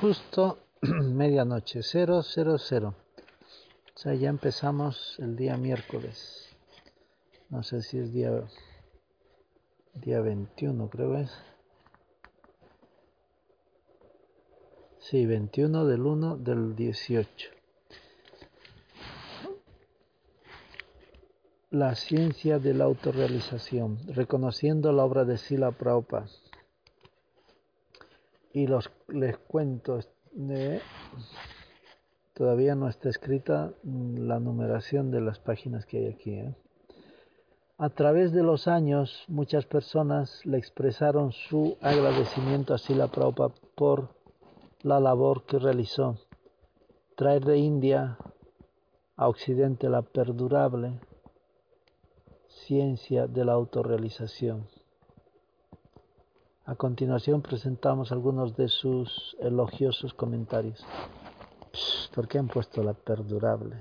Justo medianoche, 000. O sea, ya empezamos el día miércoles. No sé si es día, día 21, creo que es. Sí, 21 del 1 del 18. La ciencia de la autorrealización, reconociendo la obra de Sila Prabhupada y los les cuento de todavía no está escrita la numeración de las páginas que hay aquí. ¿eh? A través de los años, muchas personas le expresaron su agradecimiento a Sila Prabhupada por la labor que realizó, traer de India a Occidente la perdurable ciencia de la autorrealización. A continuación presentamos algunos de sus elogiosos comentarios. ¿Por qué han puesto la perdurable?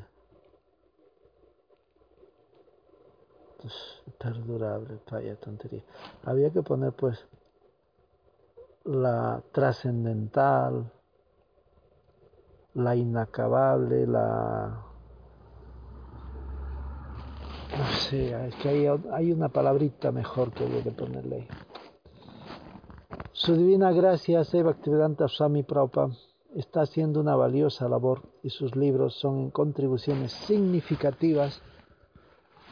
Perdurable, vaya tontería. Había que poner pues la trascendental, la inacabable, la... No sé, es que hay, hay una palabrita mejor que había que ponerle ahí. Su divina gracia, Seva Bhaktivedanta Swami Prabhupada, está haciendo una valiosa labor y sus libros son contribuciones significativas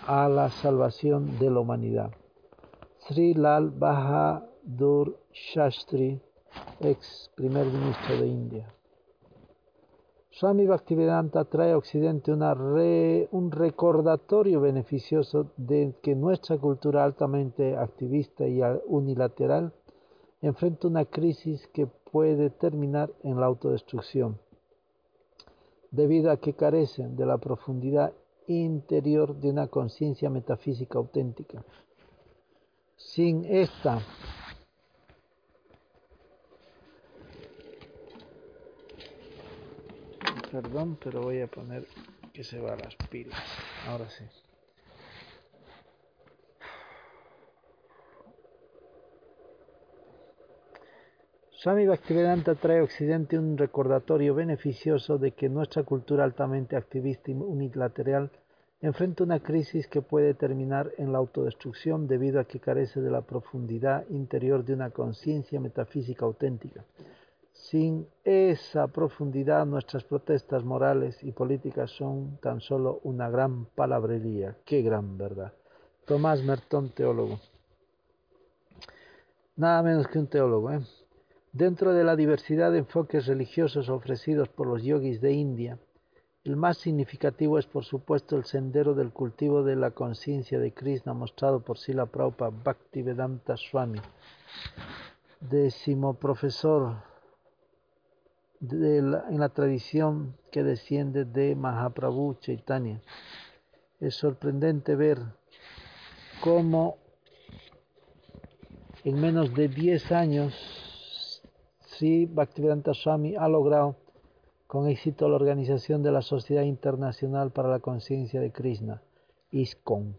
a la salvación de la humanidad. Sri Lal Bahadur Shastri, ex primer ministro de India. Swami Bhaktivedanta trae a Occidente un recordatorio beneficioso de que nuestra cultura altamente activista y unilateral enfrenta una crisis que puede terminar en la autodestrucción, debido a que carecen de la profundidad interior de una conciencia metafísica auténtica. Sin esta Perdón, pero voy a poner que se va las pilas. Ahora sí. Swami Bhaktivedanta trae a Occidente un recordatorio beneficioso de que nuestra cultura altamente activista y unilateral enfrenta una crisis que puede terminar en la autodestrucción debido a que carece de la profundidad interior de una conciencia metafísica auténtica. Sin esa profundidad nuestras protestas morales y políticas son tan solo una gran palabrería. Qué gran verdad. Tomás Mertón, teólogo. Nada menos que un teólogo, ¿eh? Dentro de la diversidad de enfoques religiosos ofrecidos por los yogis de India, el más significativo es por supuesto el sendero del cultivo de la conciencia de Krishna mostrado por Sila Prabhupada Bhaktivedanta Swami, décimo profesor en la tradición que desciende de Mahaprabhu Chaitanya. Es sorprendente ver cómo en menos de 10 años Así, Bhaktivedanta Swami ha logrado con éxito la organización de la Sociedad Internacional para la Conciencia de Krishna, ISKCON,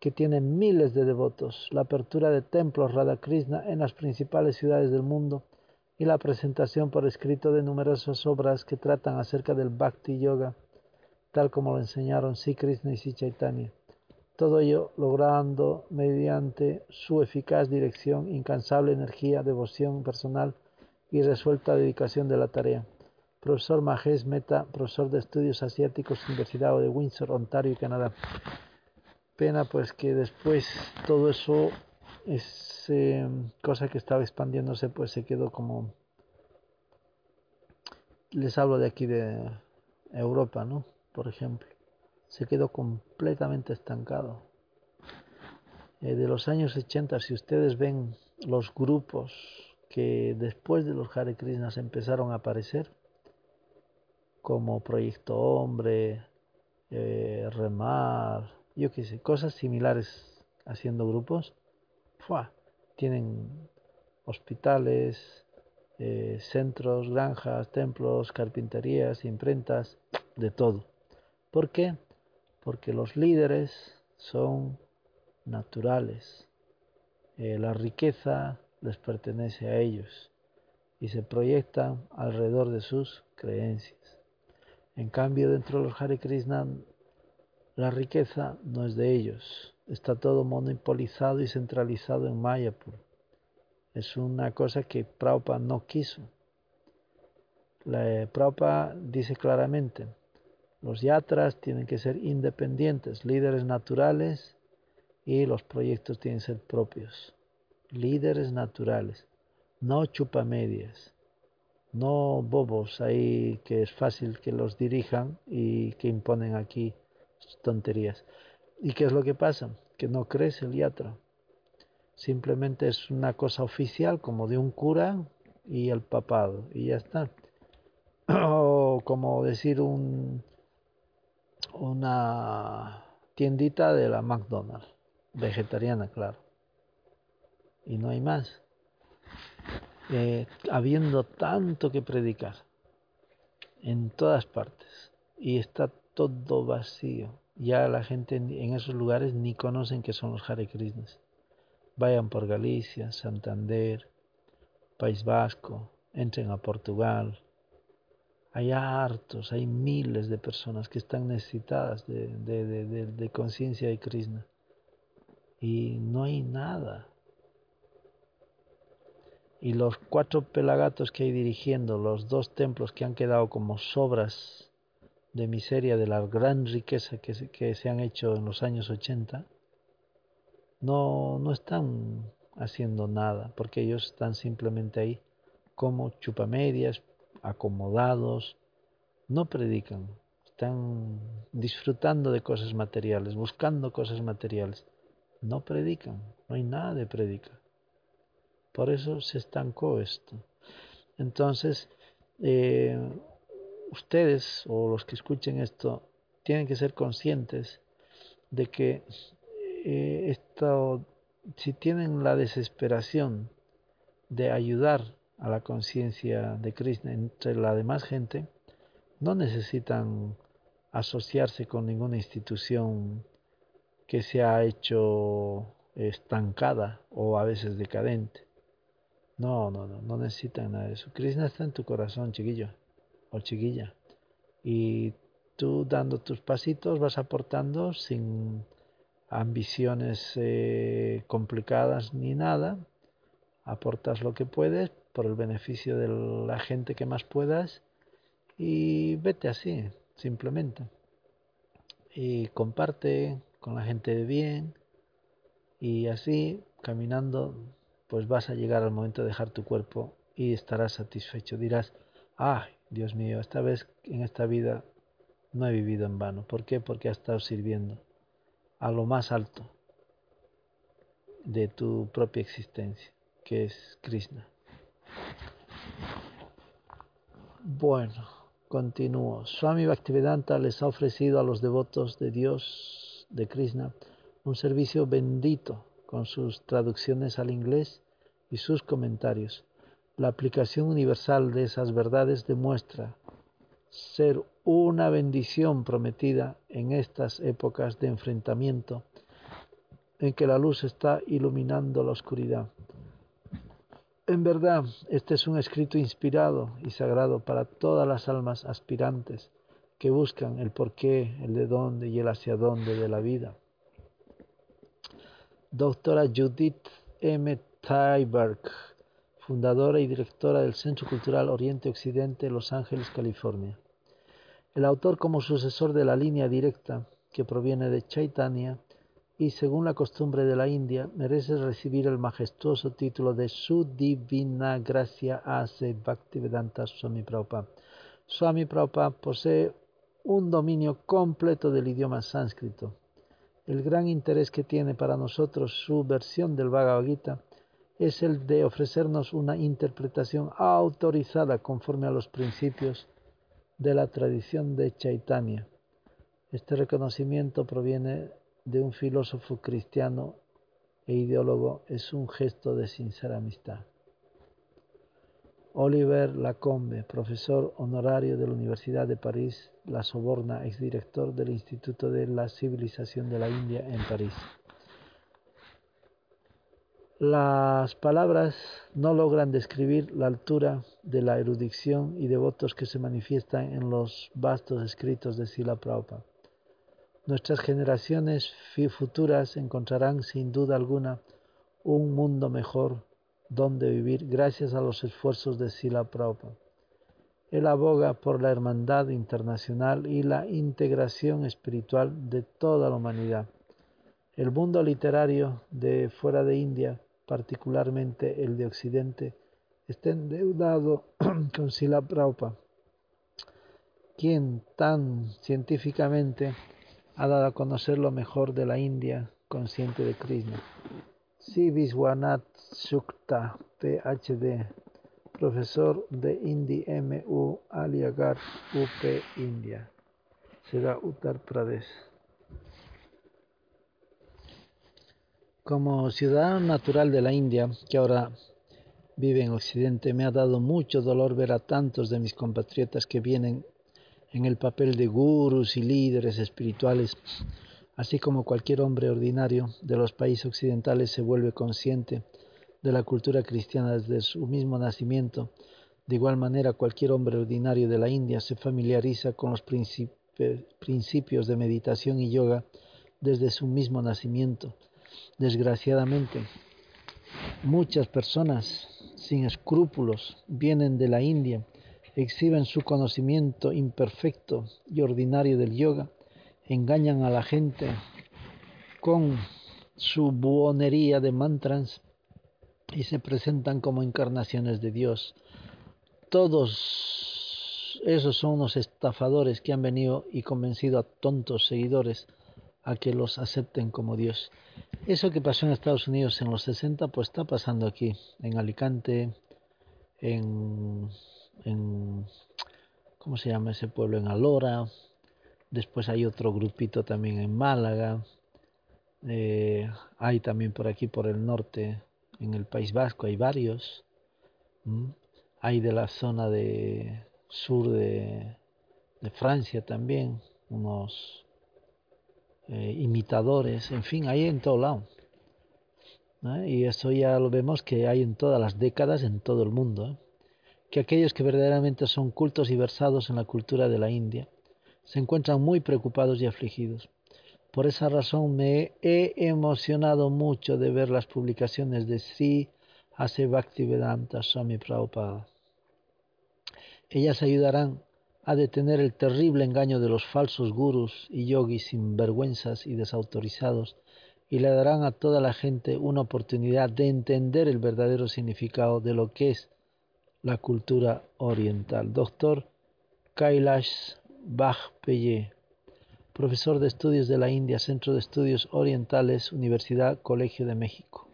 que tiene miles de devotos, la apertura de templos Radha Krishna en las principales ciudades del mundo y la presentación por escrito de numerosas obras que tratan acerca del Bhakti Yoga, tal como lo enseñaron Sri Krishna y Sri Chaitanya. Todo ello logrando mediante su eficaz dirección, incansable energía, devoción personal y resuelta dedicación de la tarea. Profesor Majes Meta, profesor de estudios asiáticos, Universidad de Windsor, Ontario, Canadá. Pena pues que después todo eso, es, cosa que estaba expandiéndose, pues se quedó como... Les hablo de aquí de Europa, ¿no? Por ejemplo. Se quedó completamente estancado. Eh, de los años 80, si ustedes ven los grupos que después de los Hare Krishnas empezaron a aparecer, como Proyecto Hombre, eh, Remar, yo qué sé, cosas similares haciendo grupos, tienen hospitales, eh, centros, granjas, templos, carpinterías, imprentas, de todo. ¿Por qué? Porque los líderes son naturales. Eh, la riqueza les pertenece a ellos y se proyectan alrededor de sus creencias. En cambio, dentro de los Hare Krishna, la riqueza no es de ellos. Está todo monopolizado y centralizado en Mayapur. Es una cosa que Prabhupada no quiso. La, eh, Prabhupada dice claramente, los yatras tienen que ser independientes, líderes naturales y los proyectos tienen que ser propios. Líderes naturales, no chupamedias, no bobos ahí que es fácil que los dirijan y que imponen aquí tonterías. ¿Y qué es lo que pasa? Que no crece el yatra. Simplemente es una cosa oficial como de un cura y el papado y ya está. o como decir un una tiendita de la McDonald's, vegetariana, claro. Y no hay más. Eh, habiendo tanto que predicar en todas partes y está todo vacío. Ya la gente en esos lugares ni conocen que son los Hare Krishnas. Vayan por Galicia, Santander, País Vasco, entren a Portugal, hay hartos, hay miles de personas que están necesitadas de, de, conciencia de Krishna. Y no hay nada. Y los cuatro pelagatos que hay dirigiendo los dos templos que han quedado como sobras de miseria de la gran riqueza que se, que se han hecho en los años 80, no, no están haciendo nada, porque ellos están simplemente ahí como chupamedias, acomodados, no predican, están disfrutando de cosas materiales, buscando cosas materiales, no predican, no hay nada de predica. Por eso se estancó esto. Entonces, eh, ustedes o los que escuchen esto tienen que ser conscientes de que eh, esto, si tienen la desesperación de ayudar a la conciencia de Krishna entre la demás gente, no necesitan asociarse con ninguna institución que se ha hecho estancada o a veces decadente. No, no, no, no necesitan nada de eso. Krishna está en tu corazón, chiquillo o chiquilla. Y tú dando tus pasitos vas aportando sin ambiciones eh, complicadas ni nada. Aportas lo que puedes por el beneficio de la gente que más puedas y vete así, simplemente. Y comparte con la gente de bien y así, caminando, pues vas a llegar al momento de dejar tu cuerpo y estarás satisfecho. Dirás, ah, Dios mío, esta vez en esta vida no he vivido en vano. ¿Por qué? Porque has estado sirviendo a lo más alto de tu propia existencia, que es Krishna. Bueno, continúo. Swami Bhaktivedanta les ha ofrecido a los devotos de Dios, de Krishna, un servicio bendito con sus traducciones al inglés y sus comentarios. La aplicación universal de esas verdades demuestra ser una bendición prometida en estas épocas de enfrentamiento en que la luz está iluminando la oscuridad. En verdad, este es un escrito inspirado y sagrado para todas las almas aspirantes que buscan el porqué, el de dónde y el hacia dónde de la vida. Doctora Judith M. Tyberg, fundadora y directora del Centro Cultural Oriente Occidente, Los Ángeles, California. El autor como sucesor de la línea directa que proviene de Chaitanya y según la costumbre de la India, merece recibir el majestuoso título de Su Divina Gracia Bhaktivedanta Swami Prabhupada. Swami Prabhupada posee un dominio completo del idioma sánscrito. El gran interés que tiene para nosotros su versión del Bhagavad Gita es el de ofrecernos una interpretación autorizada conforme a los principios de la tradición de Chaitanya. Este reconocimiento proviene de un filósofo cristiano e ideólogo, es un gesto de sincera amistad. Oliver Lacombe, profesor honorario de la Universidad de París, La Soborna, exdirector del Instituto de la Civilización de la India en París. Las palabras no logran describir la altura de la erudición y devotos que se manifiestan en los vastos escritos de Sila Prabhupada. Nuestras generaciones futuras encontrarán sin duda alguna un mundo mejor donde vivir gracias a los esfuerzos de Sila Prabhupada. Él aboga por la hermandad internacional y la integración espiritual de toda la humanidad. El mundo literario de fuera de India, particularmente el de Occidente, está endeudado con Sila quien tan científicamente ha dado a conocer lo mejor de la India consciente de Krishna. Si Viswanath Sukta, PhD, profesor de Hindi MU Aliagar UP India, será Uttar Pradesh. Como ciudadano natural de la India, que ahora vive en Occidente, me ha dado mucho dolor ver a tantos de mis compatriotas que vienen en el papel de gurus y líderes espirituales Así como cualquier hombre ordinario de los países occidentales se vuelve consciente de la cultura cristiana desde su mismo nacimiento, de igual manera cualquier hombre ordinario de la India se familiariza con los principios de meditación y yoga desde su mismo nacimiento. Desgraciadamente, muchas personas sin escrúpulos vienen de la India, exhiben su conocimiento imperfecto y ordinario del yoga engañan a la gente con su buonería de mantras y se presentan como encarnaciones de Dios. Todos esos son unos estafadores que han venido y convencido a tontos seguidores a que los acepten como Dios. Eso que pasó en Estados Unidos en los 60, pues está pasando aquí, en Alicante, en, ¿cómo se llama ese pueblo? En Alora, Después hay otro grupito también en Málaga. Eh, hay también por aquí, por el norte, en el País Vasco, hay varios. Hay de la zona de sur de, Francia también, unos eh, imitadores, en fin, hay en todo lado. Y eso ya lo vemos que hay en todas las décadas en todo el mundo. ¿eh? Que aquellos que verdaderamente son cultos y versados en la cultura de la India, se encuentran muy preocupados y afligidos. Por esa razón me he emocionado mucho de ver las publicaciones de Sri Ase Bhaktivedanta Swami Prabhupada. Ellas ayudarán a detener el terrible engaño de los falsos gurus y yogis sinvergüenzas y desautorizados y le darán a toda la gente una oportunidad de entender el verdadero significado de lo que es la cultura oriental. Doctor Kailash Bajpeye, profesor de estudios de la India, Centro de Estudios Orientales, Universidad Colegio de México.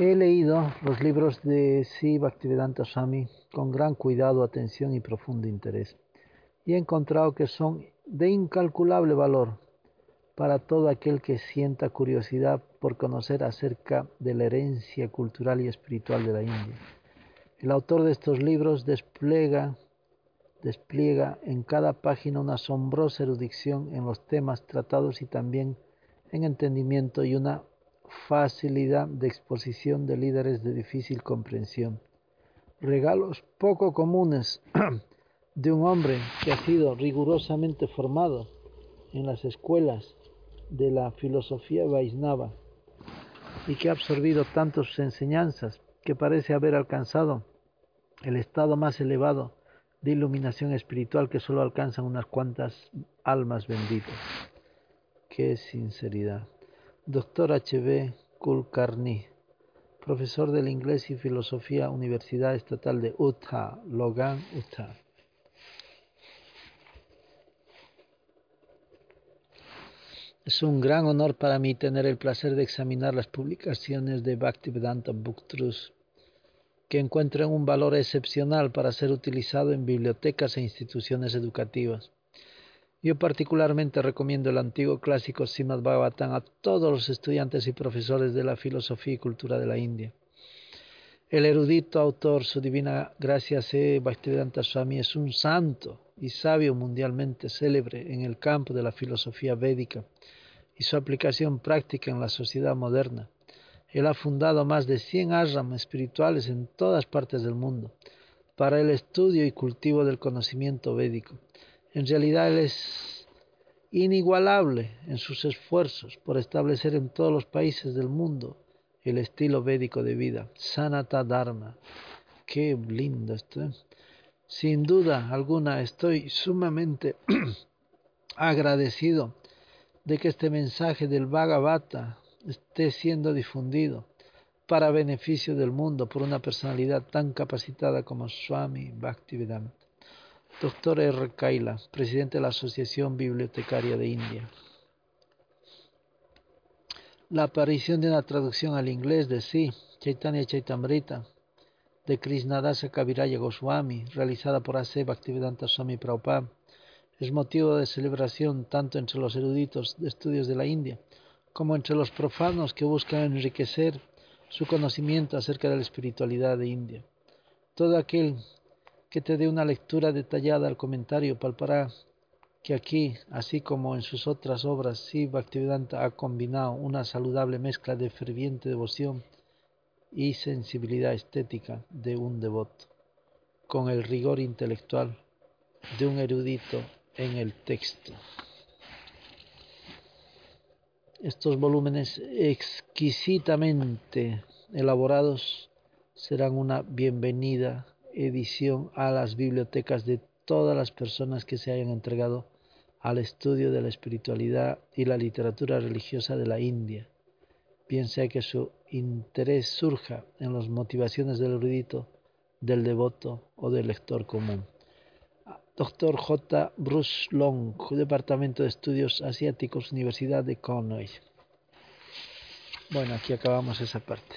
He leído los libros de Sri Bhaktivedanta Swami con gran cuidado, atención y profundo interés, y he encontrado que son de incalculable valor para todo aquel que sienta curiosidad por conocer acerca de la herencia cultural y espiritual de la India. El autor de estos libros despliega, despliega en cada página una asombrosa erudición en los temas tratados y también en entendimiento y una facilidad de exposición de líderes de difícil comprensión. Regalos poco comunes de un hombre que ha sido rigurosamente formado en las escuelas de la filosofía Vaisnava y que ha absorbido tantas enseñanzas que parece haber alcanzado el estado más elevado de iluminación espiritual que solo alcanzan unas cuantas almas benditas. Qué sinceridad. Doctor H.B. Kulkarni, profesor del inglés y filosofía, Universidad Estatal de Utah, Logan, Utah. Es un gran honor para mí tener el placer de examinar las publicaciones de Bhaktivedanta Book que encuentran un valor excepcional para ser utilizado en bibliotecas e instituciones educativas. Yo particularmente recomiendo el antiguo clásico Srimad Bhagavatam a todos los estudiantes y profesores de la filosofía y cultura de la India. El erudito autor, su divina gracia C. Bhaktivedanta Swami, es un santo y sabio mundialmente célebre en el campo de la filosofía védica y su aplicación práctica en la sociedad moderna. Él ha fundado más de 100 ashrams espirituales en todas partes del mundo para el estudio y cultivo del conocimiento védico. En realidad él es inigualable en sus esfuerzos por establecer en todos los países del mundo el estilo védico de vida, Sanata Dharma. Qué lindo esto. ¿eh? Sin duda alguna estoy sumamente agradecido de que este mensaje del Bhagavata esté siendo difundido para beneficio del mundo por una personalidad tan capacitada como Swami Bhaktivedanta. Doctor R. Kaila, presidente de la Asociación Bibliotecaria de India. La aparición de una traducción al inglés de Sí, Chaitanya Chaitamrita, de Krishnadasa Kaviraya Goswami, realizada por A.C. Bhaktivedanta Swami Prabhupada, es motivo de celebración tanto entre los eruditos de estudios de la India como entre los profanos que buscan enriquecer su conocimiento acerca de la espiritualidad de India. Todo aquel que te dé una lectura detallada al comentario palpará que aquí, así como en sus otras obras, sí Bhaktivedanta ha combinado una saludable mezcla de ferviente devoción y sensibilidad estética de un devoto, con el rigor intelectual de un erudito en el texto. Estos volúmenes exquisitamente elaborados serán una bienvenida edición a las bibliotecas de todas las personas que se hayan entregado al estudio de la espiritualidad y la literatura religiosa de la India, bien que su interés surja en las motivaciones del erudito, del devoto o del lector común. Dr. J. Bruce Long, Departamento de Estudios Asiáticos, Universidad de Cornell. Bueno, aquí acabamos esa parte.